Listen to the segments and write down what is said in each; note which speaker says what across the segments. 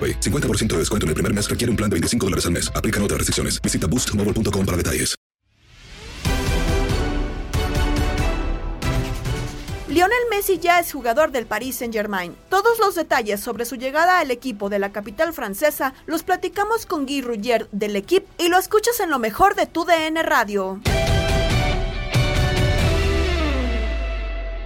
Speaker 1: AroPay. 50% de descuento en el primer mes requiere un plan de 25 dólares al mes. Aplican otras restricciones. Visita boostmobile.com para detalles.
Speaker 2: Lionel Messi ya es jugador del Paris Saint-Germain. Todos los detalles sobre su llegada al equipo de la capital francesa los platicamos con Guy Ruggier del equipo y lo escuchas en lo mejor de tu DN Radio.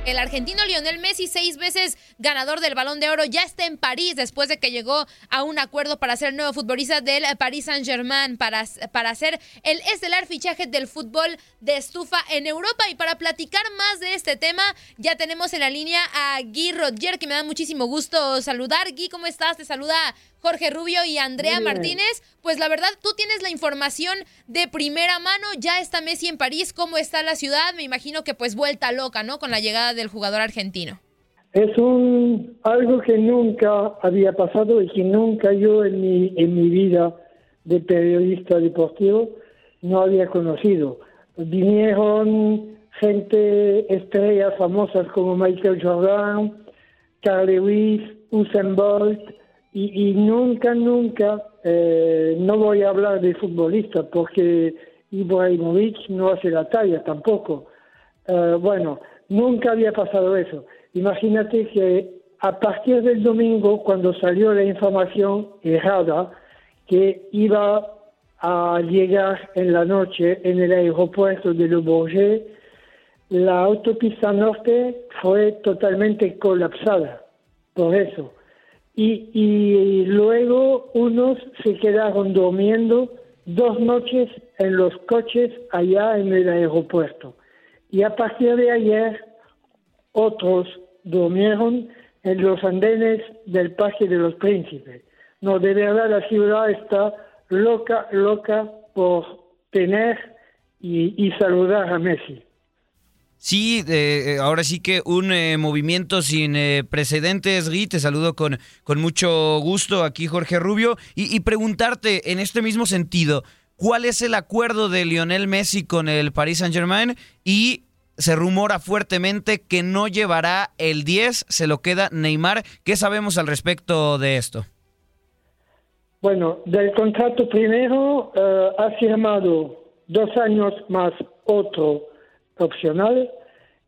Speaker 3: El argentino Lionel Messi, seis veces ganador del Balón de Oro, ya está en París después de que llegó a un acuerdo para ser el nuevo futbolista del Paris Saint-Germain, para, para hacer el estelar fichaje del fútbol de estufa en Europa. Y para platicar más de este tema, ya tenemos en la línea a Guy Rodger, que me da muchísimo gusto saludar. Guy, ¿cómo estás? Te saluda Jorge Rubio y Andrea Martínez. Pues la verdad, tú tienes la información de primera mano. Ya está Messi en París. ¿Cómo está la ciudad? Me imagino que pues vuelta loca, ¿no? Con la llegada del jugador argentino.
Speaker 4: Es un algo que nunca había pasado y que nunca yo en mi, en mi vida de periodista deportivo no había conocido. Vinieron gente, estrellas famosas como Michael Jordan, Carl Lewis, Usain Bolt, y, nunca, nunca, eh, no voy a hablar de futbolista porque Ibrahimovic no hace la talla tampoco. Eh, bueno, nunca había pasado eso. Imagínate que a partir del domingo, cuando salió la información errada que iba a llegar en la noche en el aeropuerto de Le Bourget, la autopista norte fue totalmente colapsada por eso y, luego unos se quedaron durmiendo dos noches en los coches allá en el aeropuerto. Y a partir de ayer, otros durmieron en los andenes del Parque de los Príncipes. No, de verdad la ciudad está loca, loca por tener y saludar a Messi.
Speaker 5: Sí, eh, ahora sí que un eh, movimiento sin eh, precedentes, Gui. Te saludo con, con mucho gusto aquí, Jorge Rubio. Y, preguntarte en este mismo sentido, ¿cuál es el acuerdo de Lionel Messi con el Paris Saint-Germain? Y se rumora fuertemente que no llevará el 10, se lo queda Neymar. ¿Qué sabemos al respecto de esto?
Speaker 4: Bueno, del contrato primero ha firmado dos años más otro opcional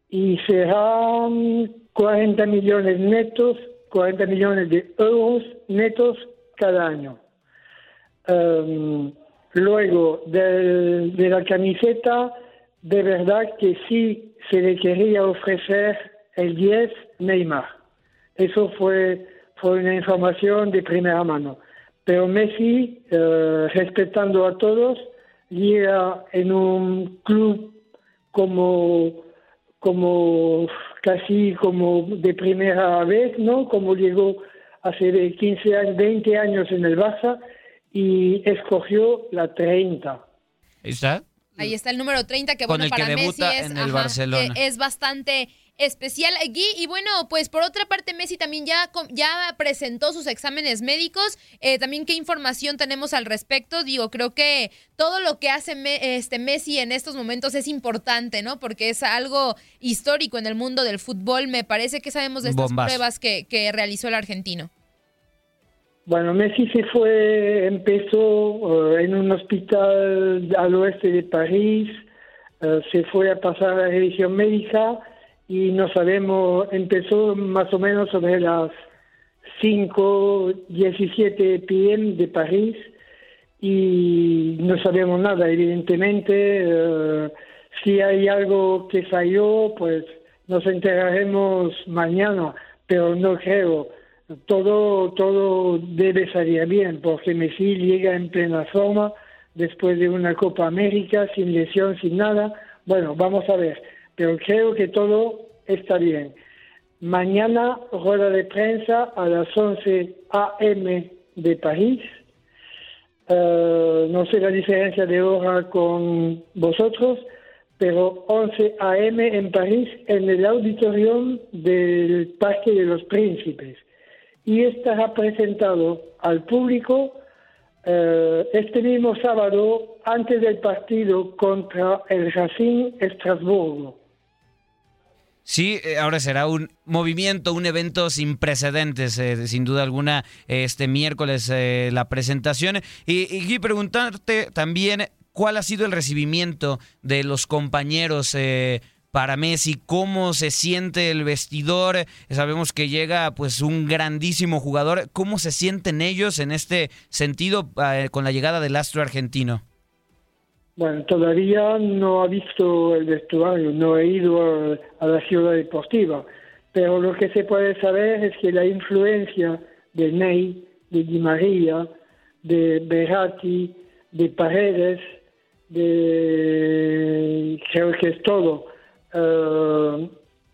Speaker 4: y serán 40 millones netos, 40 millones de euros netos cada año. Em, luego, de, la camiseta, de verdad que sí se le quería ofrecer el 10 Neymar. Eso fue, fue una información de primera mano. Pero Messi, eh, respetando a todos, llega en un club como, como casi como de primera vez, ¿no? Como llegó hace 15 años, 20 años en el Barça y escogió la 30.
Speaker 5: Ahí está.
Speaker 3: Ahí está el número 30, que
Speaker 5: Con
Speaker 3: bueno,
Speaker 5: el que
Speaker 3: para Messi
Speaker 5: debuta
Speaker 3: es,
Speaker 5: en el
Speaker 3: ajá,
Speaker 5: Barcelona.
Speaker 3: eh, es bastante especial. Gui, y bueno, pues por otra parte, Messi también ya, ya presentó sus exámenes médicos. Eh, también, ¿qué información tenemos al respecto? Digo, creo que todo lo que hace Me- este Messi en estos momentos es importante, ¿no? Porque es algo histórico en el mundo del fútbol. Me parece que sabemos de estas pruebas que, que realizó el argentino.
Speaker 4: Bueno, Messi se fue, empezó eh, en un hospital al oeste de París, eh, se fue a pasar la revisión médica y no sabemos, empezó más o menos sobre las 5, 17 pm de París y no sabemos nada, evidentemente. eh, si hay algo que falló, pues nos enteraremos mañana, pero no creo. Todo, todo debe salir bien, porque Messi llega en plena forma después de una Copa América, sin lesión, sin nada. Bueno, vamos a ver, pero creo que todo está bien. Mañana, rueda de prensa a las 11 a.m. de París. Eh, no sé la diferencia de hora con vosotros, pero 11 a.m. en París, en el auditorium del Parque de los Príncipes. Y estará presentado al público eh, este mismo sábado antes del partido contra el Racing Estrasburgo.
Speaker 5: Sí, eh, ahora será un movimiento, un evento sin precedentes, eh, sin duda alguna, este miércoles eh, la presentación. Y, y preguntarte también cuál ha sido el recibimiento de los compañeros para Messi, cómo se siente el vestidor. Sabemos que llega pues un grandísimo jugador. ¿Cómo se sienten ellos en este sentido eh, con la llegada del astro argentino?
Speaker 4: Bueno, todavía no ha visto el vestuario, no he ido a, a la ciudad deportiva, pero lo que se puede saber es que la influencia de Ney, de Di María, de Berratti, de Paredes, de creo que es todo, eh,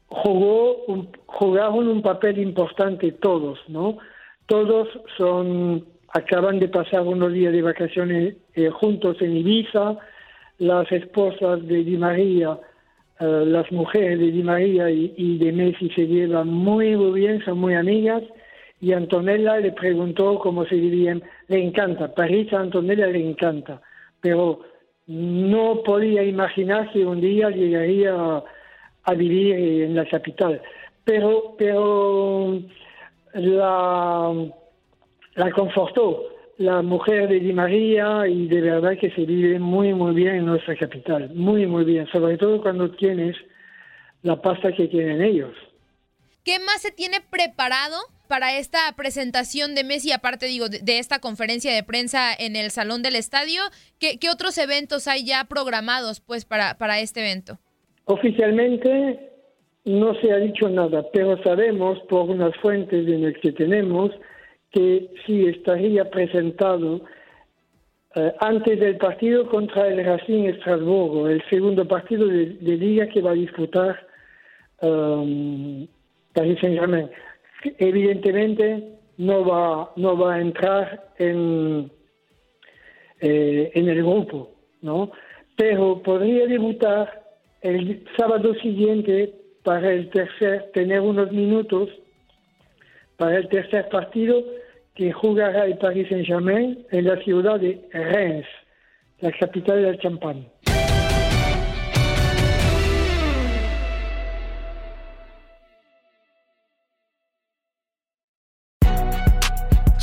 Speaker 4: jugó un- jugaron un papel importante todos, ¿no? Todos son acaban de pasar unos días de vacaciones eh, juntos en Ibiza, las esposas de Di María, eh, las mujeres de Di María y, y de Messi se llevan muy, muy bien, son muy amigas, y Antonella le preguntó cómo se dirían, le encanta, París a Antonella le encanta, pero no podía imaginar que un día llegaría a, a vivir en la capital. Pero, pero la, la confortó la mujer de Di María y de verdad que se vive muy, muy bien en nuestra capital, muy, muy bien, sobre todo cuando tienes la pasta que tienen ellos.
Speaker 3: ¿Qué más se tiene preparado para esta presentación de Messi, aparte digo, de, de esta conferencia de prensa en el Salón del Estadio? ¿Qué, otros eventos hay ya programados pues para, para este evento?
Speaker 4: Oficialmente no se ha dicho nada, pero sabemos por unas fuentes en las que tenemos que sí estaría presentado eh, antes del partido contra el Racing Estrasburgo, el segundo partido de, de liga que va a disputar um, Paris Saint-Germain. Evidentemente no va, no va a entrar en, eh, en el grupo, ¿no? Pero podría debutar el sábado siguiente para el tercer, tener unos minutos para el tercer partido que jugará el Paris Saint-Germain en la ciudad de Reims, la capital del champán.